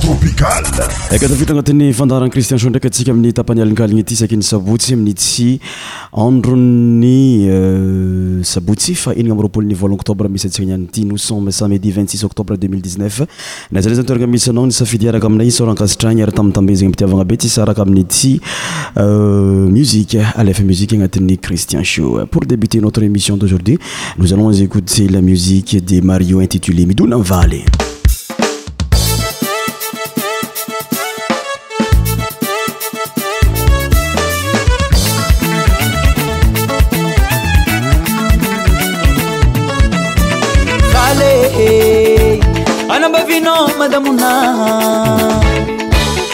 tropical nous euh, samedi octobre 2019 euh, musique christian pour débuter notre émission d'aujourd'hui nous allons écouter la musique de mario intitulé Miduna Valley.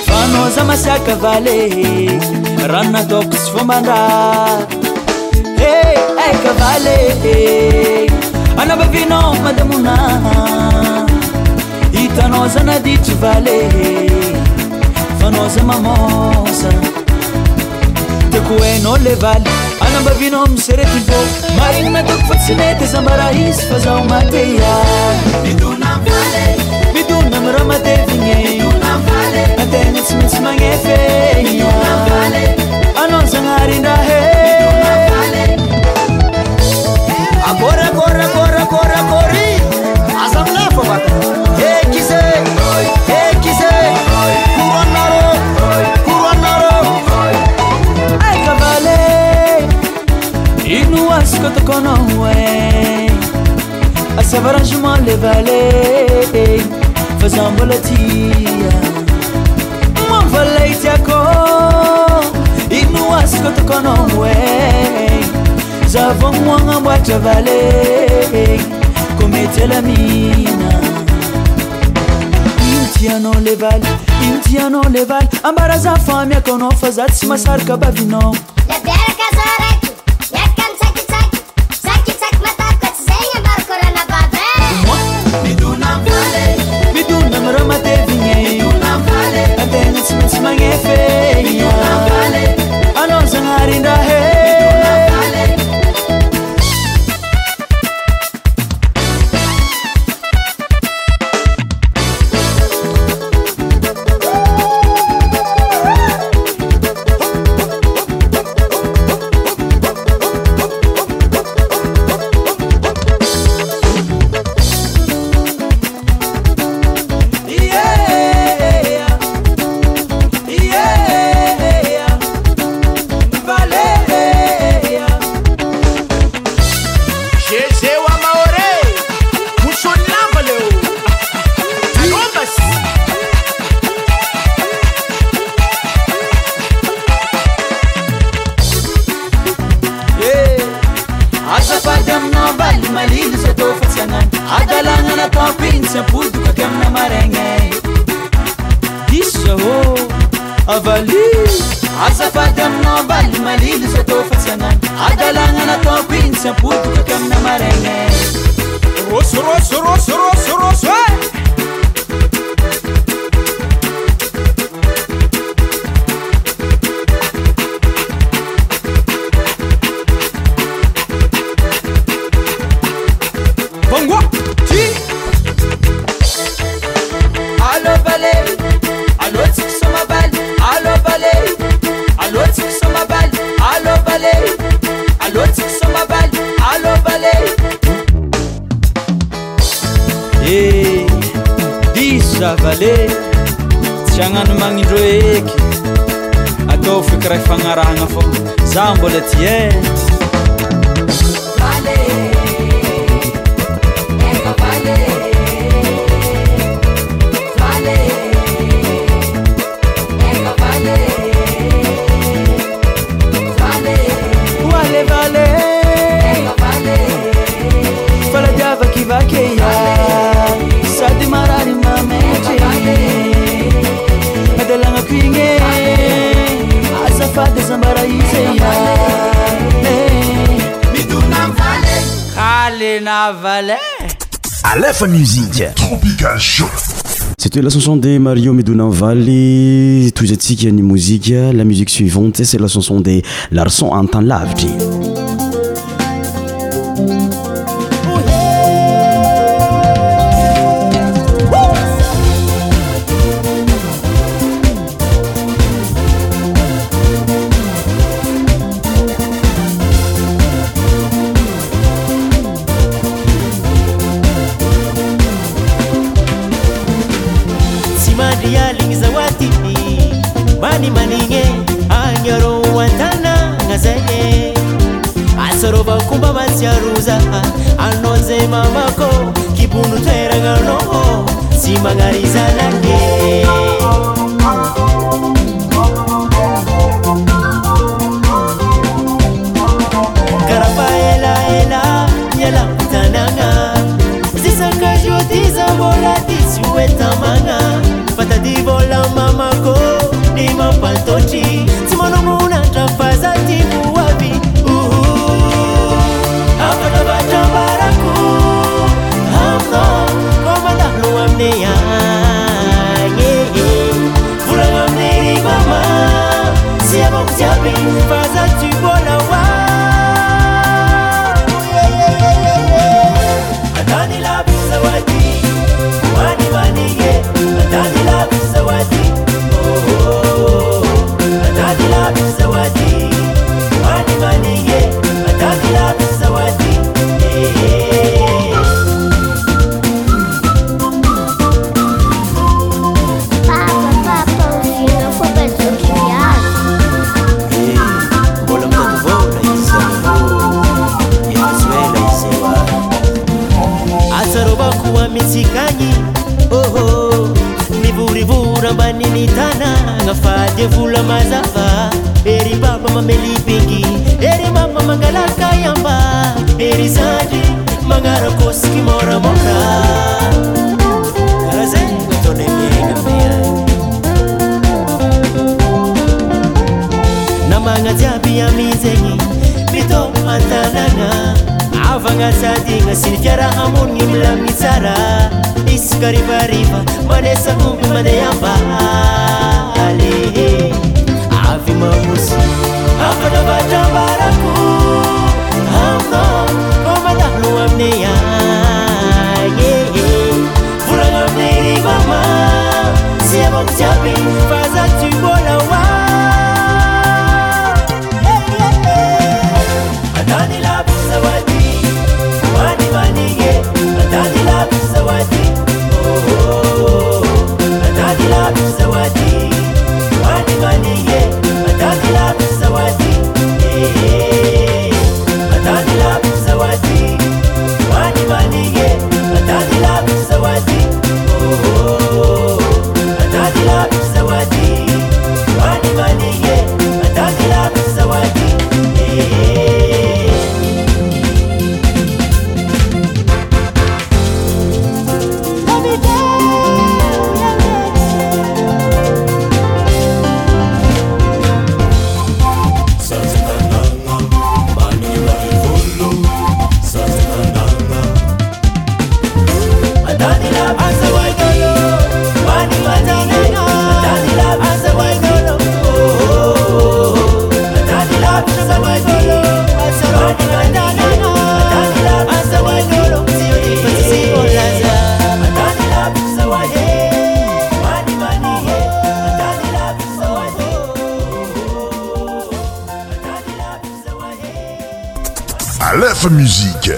fanaoza masiaka valee rannatôko sy fômbandra e aka valee anambavina madamonah itanaoza naditra valee fanaoza mamosa tako hoena levaly anambavina miseretyvô marignnatoko fatsinety zambaraizy fazao mateaidoa donamyramatevonenavale nate mitsmitsy magñefeavale anazagnarindrahe avaeometeainaitiano eva in tiano levaly ambaraza famiakono fazat symasarykabavinao avali azafadaminabaly malily zatôfasanay adalagnanatakinysapoto kataamina maregne roso rosorosorosoroso raiky fagnarahgna fô zah mbola aty a lefa musiqepicalsho cy toe la chanson de mario midona vally toizytsika ny mouziqa la musique suivante c'e la chanson de larçon antan lavitry dalinzawati bani maninge ayor wantana gaze asoro bakumba maziaruza anozemamako kibunuteragano simagarizanage garabaelaela yalautanaga zisakajotizabolati siwetamaga divola mamago dimapaltoci cimanomunadra fazati muabi abacabaraku a omandahluamneyae vuraamneri mama siaroaea tanagna fadyvola mazava ery mafa mamelibingy ery mafa mangalaka iamba ery zadry magnarakosiki moramora karahzay tona miano ia namagna jiaby aminzegny mito antanagna vangasatinga sijara amurngi dilamnisara iskaribariba manesakubimaneyabal fimausbabarakuuamnea uraai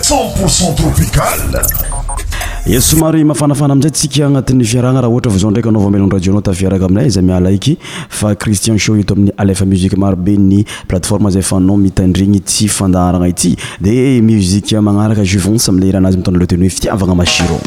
1pct tropicale e somary mahafanafana aminzay tsika agnatin'ny fiaragna raha ohatra vaozao ndraiky anao vamelogna radionao tafiaraka aminay iza amialaiky fa christian sho ito amin'ny alfa muzike marobe ny plateforme zay fanao mitandrigny ti fandarana ity di muziqe magnaraka juvenc amle iranazy mitana le tenyo hoe fiiavagna masire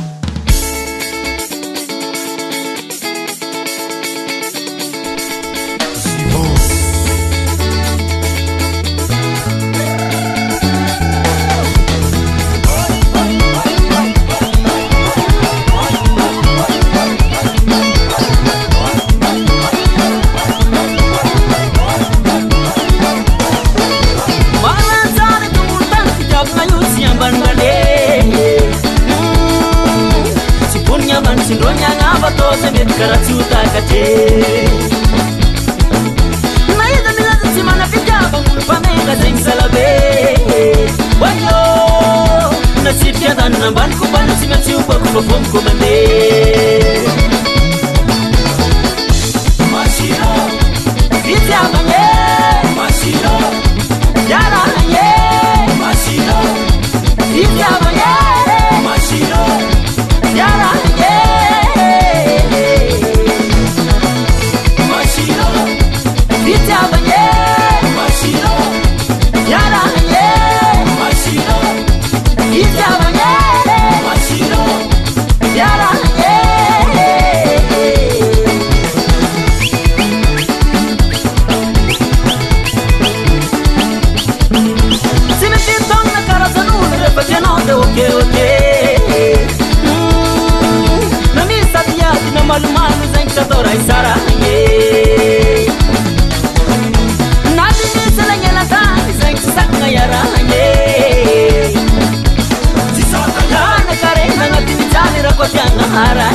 para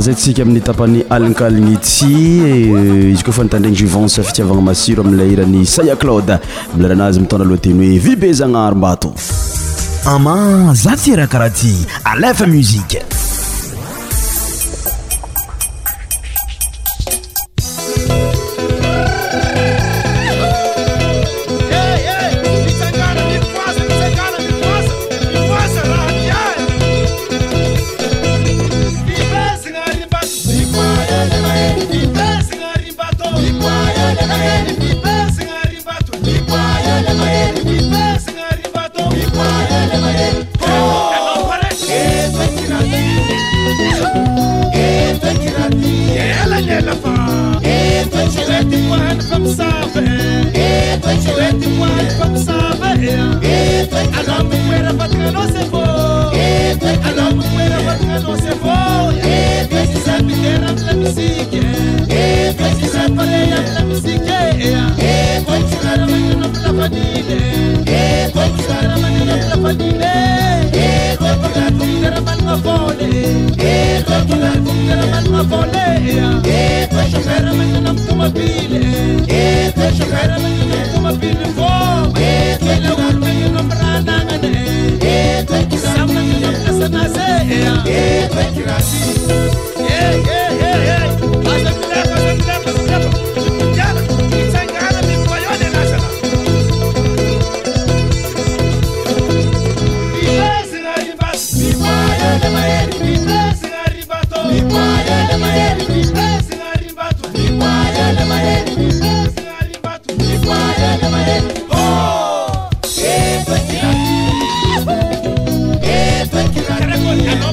zay tsika amin'ny tapany alinkalignytsy eh, izy koafa nitandraigny juvansy afitiavagna masiro amileirany saya claud milaranazy mitondra lohateny hoe vibezagnaaro mbato ama za tyraha karaha ty alefa muzika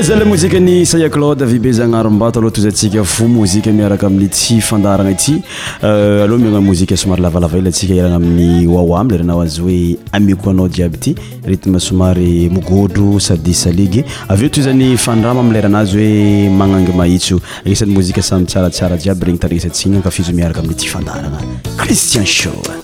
i zala mozika ny sya clad avybe zaanarombato aohatozsika fo mozia miaraka amiy yfandarana ity euh, alhaminamozia somarylavalaaelasika ana amin'y awlranaazy oe amkoanao jiaby tyrtm somary migodro sadysaigy aeoto zany fadrama amleranazy oe managy mais anisan'y mozisamytsaratsarajiaby reny tatsin afziaraka amytaaranaii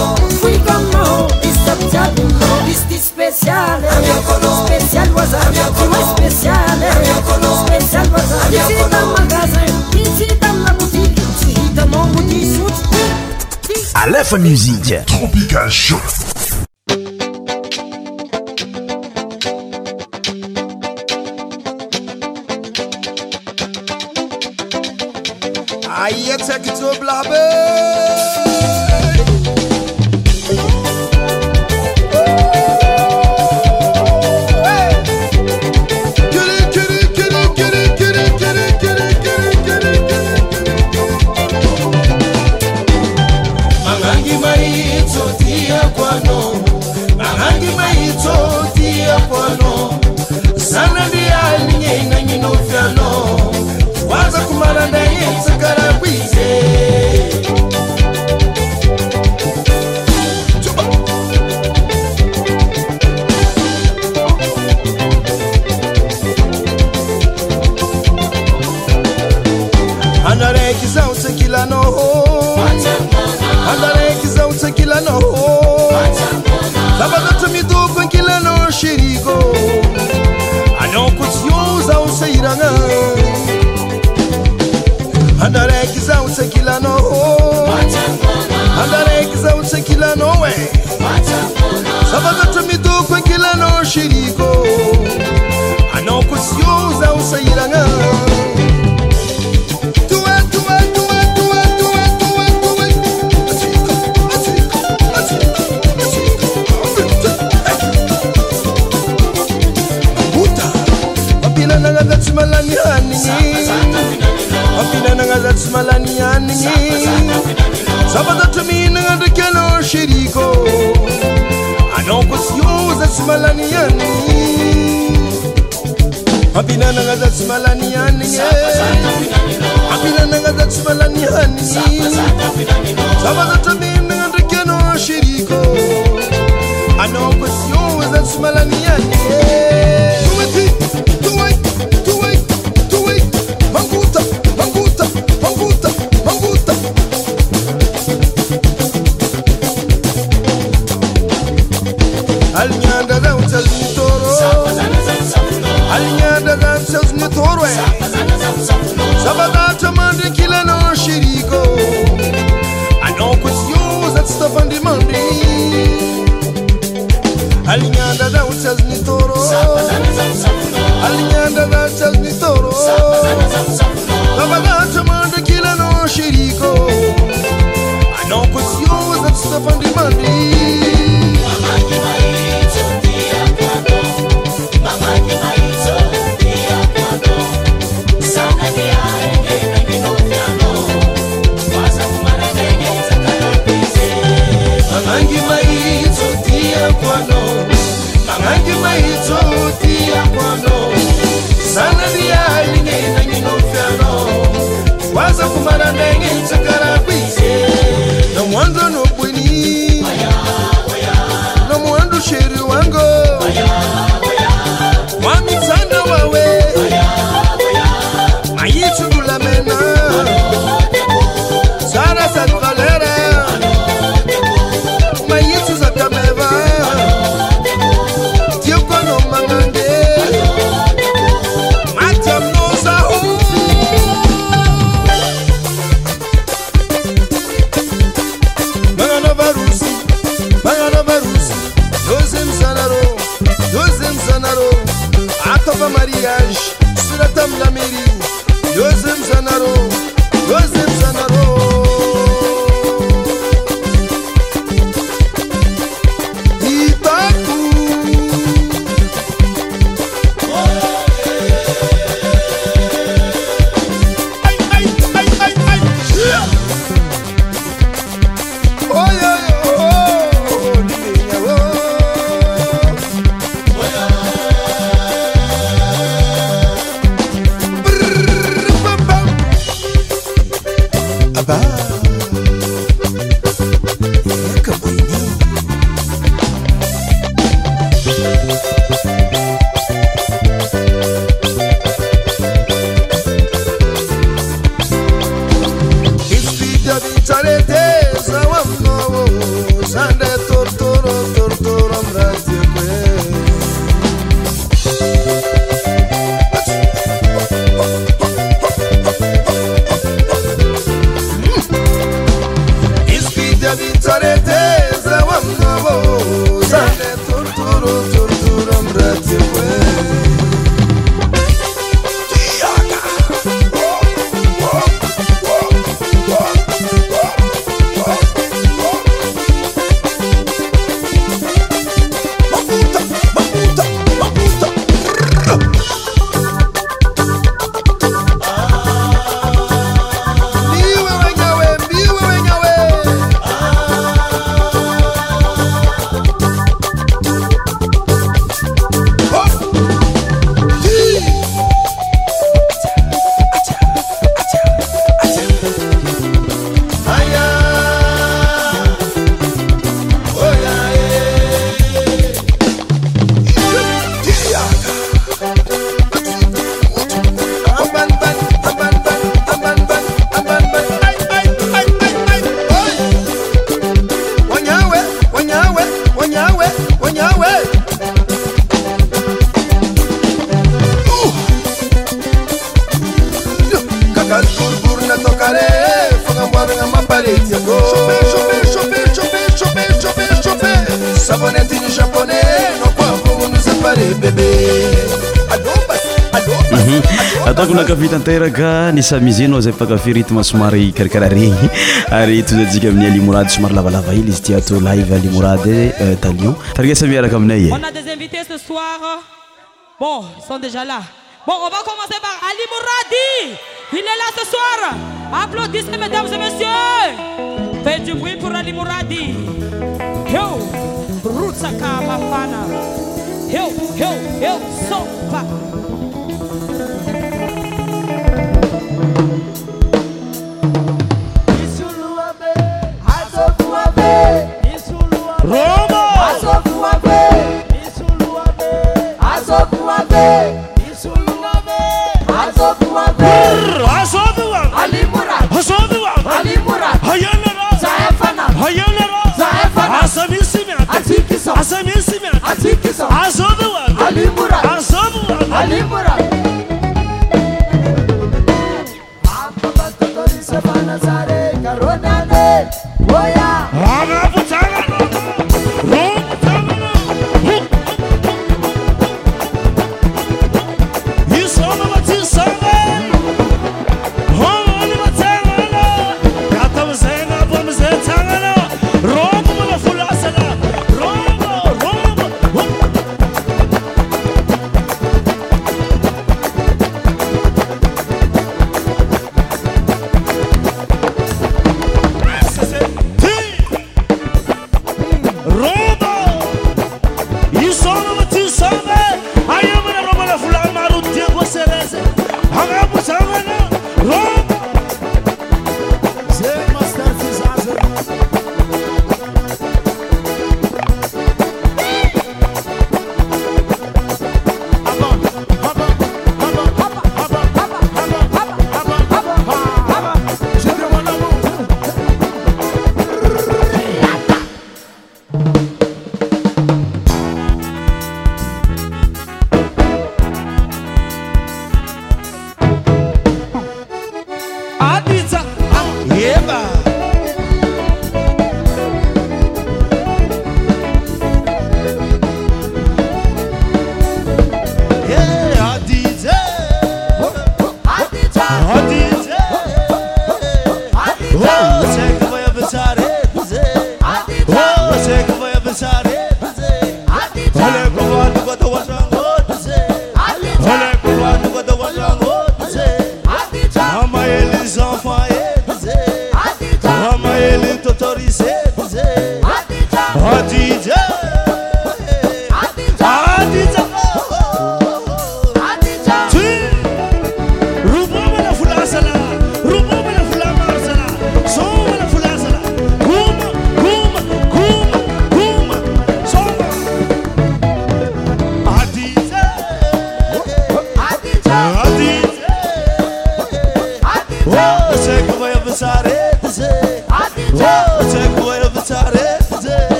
alefa musiqe tropica cho drezauce klanoe svdtmidoque klanori tanteraka ny samizy anao zay mpakafy ritme somary karakara regny ary tozatsika amin'ny alimorady somary lavalava ily izy tiato live alimorady eh, eh, ta lion tarigasa miaraka aminay On a des invités ce soir. Bon, ils sont déjà là. Bon, on va commencer par Ali Mouradi. Il est là ce soir. Applaudissez, mesdames et messieurs. Faites du bruit pour Ali Mouradi. Yo, Rutsaka Mafana. Yo, yo, yo, Sopa.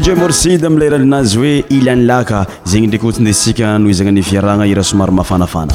sje morside amin'ilay rani anazy hoe ilanylaka zegny ndraiky ohtsinesika no izagna n'ny viaragna ira somary mahafanafana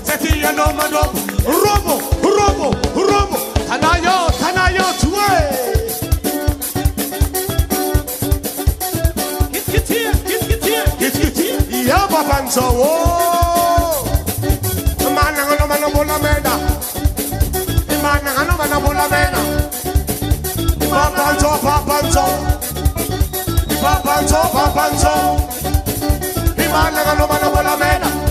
Tetia no madop, Robo, Robo, Robo, Tanayo, Tanayo, Tue. Yaba panzo, oh, mananga no manabola meda, mananga no manabola meda, papanzo, papanzo, papanzo, papanzo, mananga no manabola meda.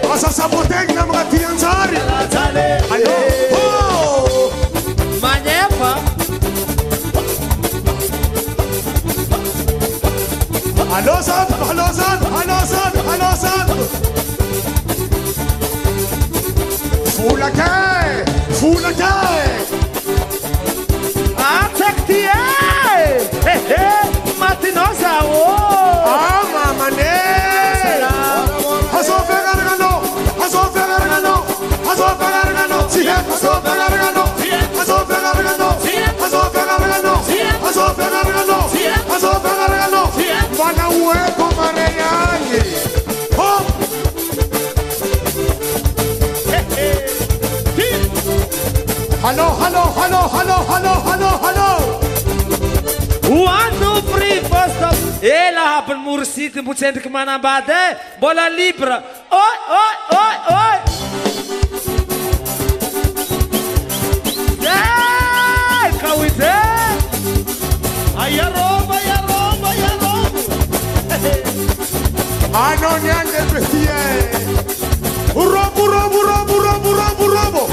sasabotek namatianzaralo oh. alo za alo za alo zan Hello, hello, hello, hello, hello, hello, hello. One, two, three, first up. Ela hapun mursid mucent kemana badai. Bola libra. Oi, oi, oi, oi. Aya Roma, aya Roma, aya Roma. Ano nyange Urobo, urobo, urobo, urobo, urobo, urobo.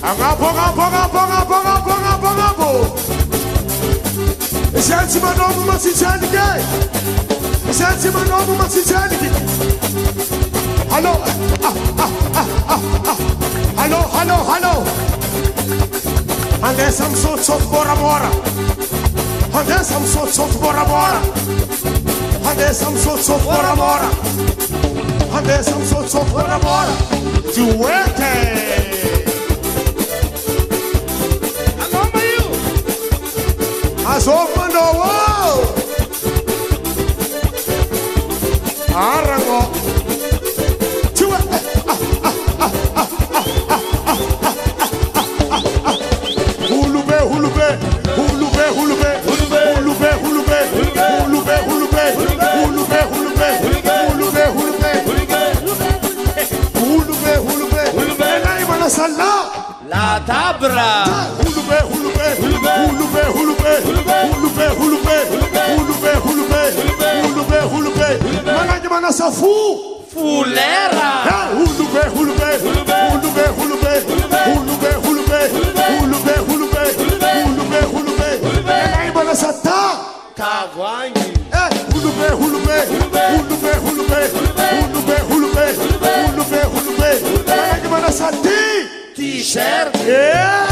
Angabo, angabo, angabo, angabo, angabo, angabo, angabo. Esansi manobu masitani ke. Esansi manobu masitani ke. Hello, ah, ah, ah, ah, ah. so tough for mora. Hadi sam sot sot bora bora Hadi sam sot sot bora bora Hadi sam sot sot bora bora Duete A opened the world Arango Tabra. Hulubê, hulubê, hulubê, hulubê, hulubê, hulubê, hulubê, hulubê, hulubê, hulubê, hulubê. Mana de mana safu. Fulera. Hulubê, hulubê, hulubê, hulubê, hulubê, hulubê, hulubê, hulubê, hulubê, hulubê, hulubê. Mana de mana satá. Cavanha. É, hulubê, hulubê, hulubê, hulubê, hulubê, hulubê, hulubê, hulubê, hulubê. Mana de mana sati. t-shirt. Yeah!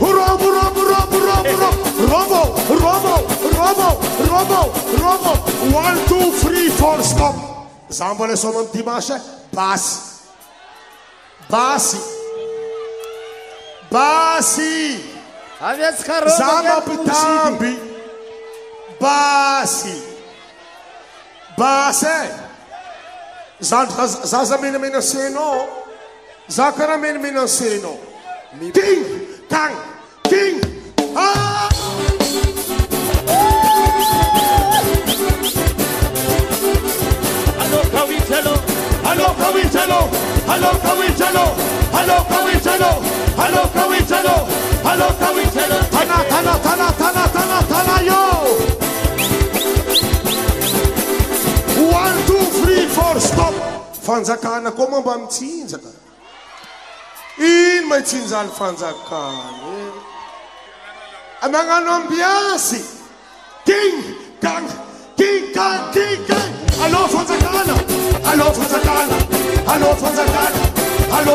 Robo, robo, robo, robo, robo, robo, robo, robo, robo. One, two, three, four, stop. Zambole sono Dimash, basi. Basi. Basi. A więc Karol, pytambi. Basi. Basi. Zazamienimy się, no. za karahamanamenasenao mitin kan tinana io one to free for stop fanjakana koa mamba mitsinjaka ino maitsinzany fanjakany magnano ambiasy ti ka ikaik allô fanjakana alôfanjakana eh. alôfanjakana alô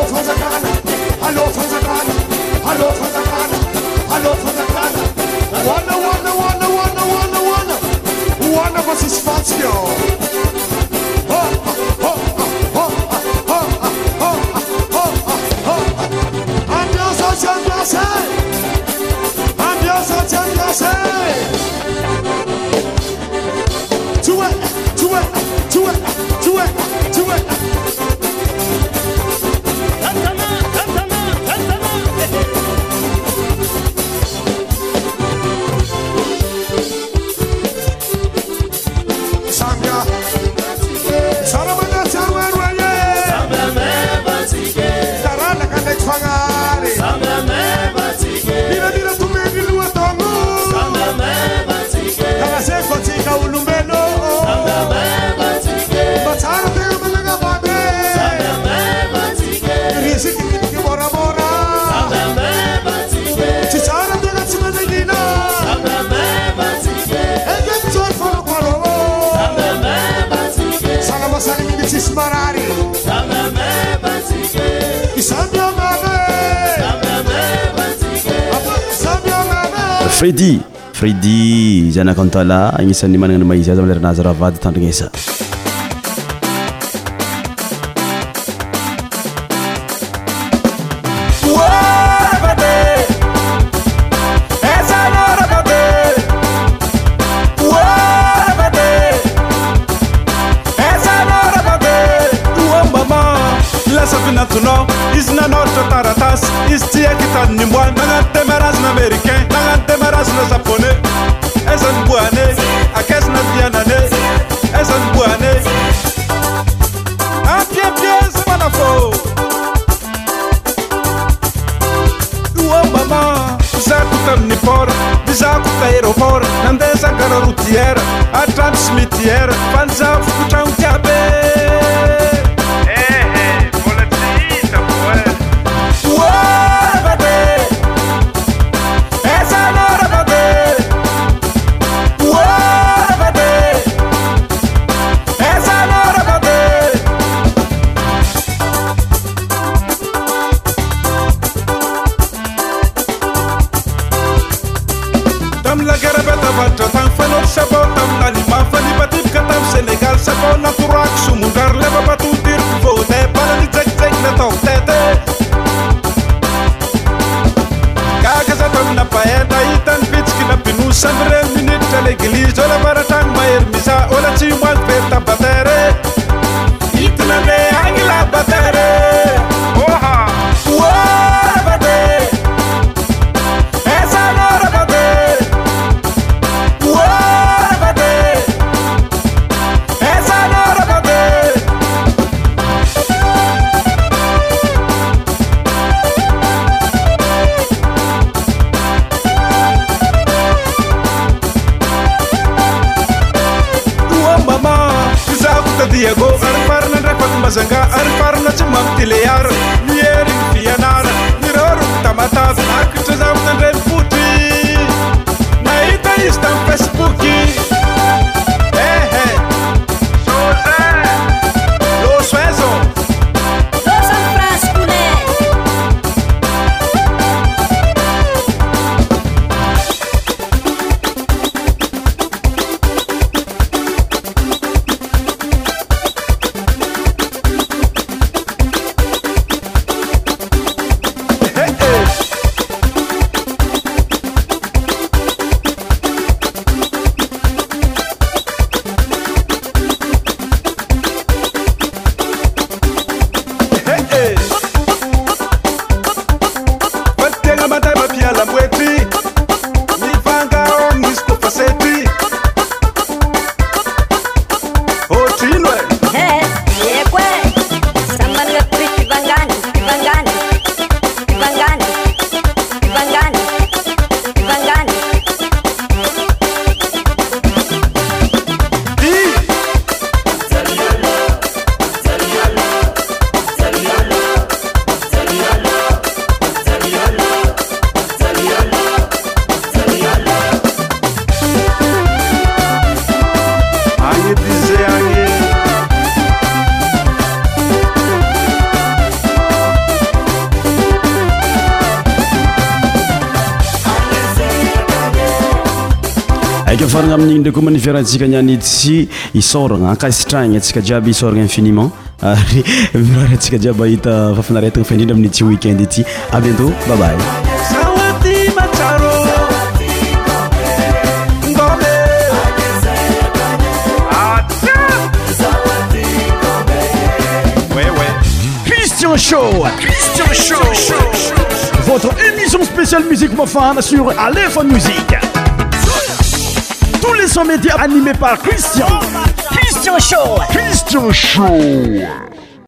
fridi fridi zaynaka antala agnisan'ny mananany maizy aza aileranazy raha vady tandrinesa fiarahatsika aniany tsy isorana kaisitrainy atsika jiby isorana infiniment ary mirary antsika jiaby ahita fafanaretana faindrindra amin'ny tsi weekend ity abientôt babayisianéispéia Son média animé par Christian. Christian Show. Christian Show.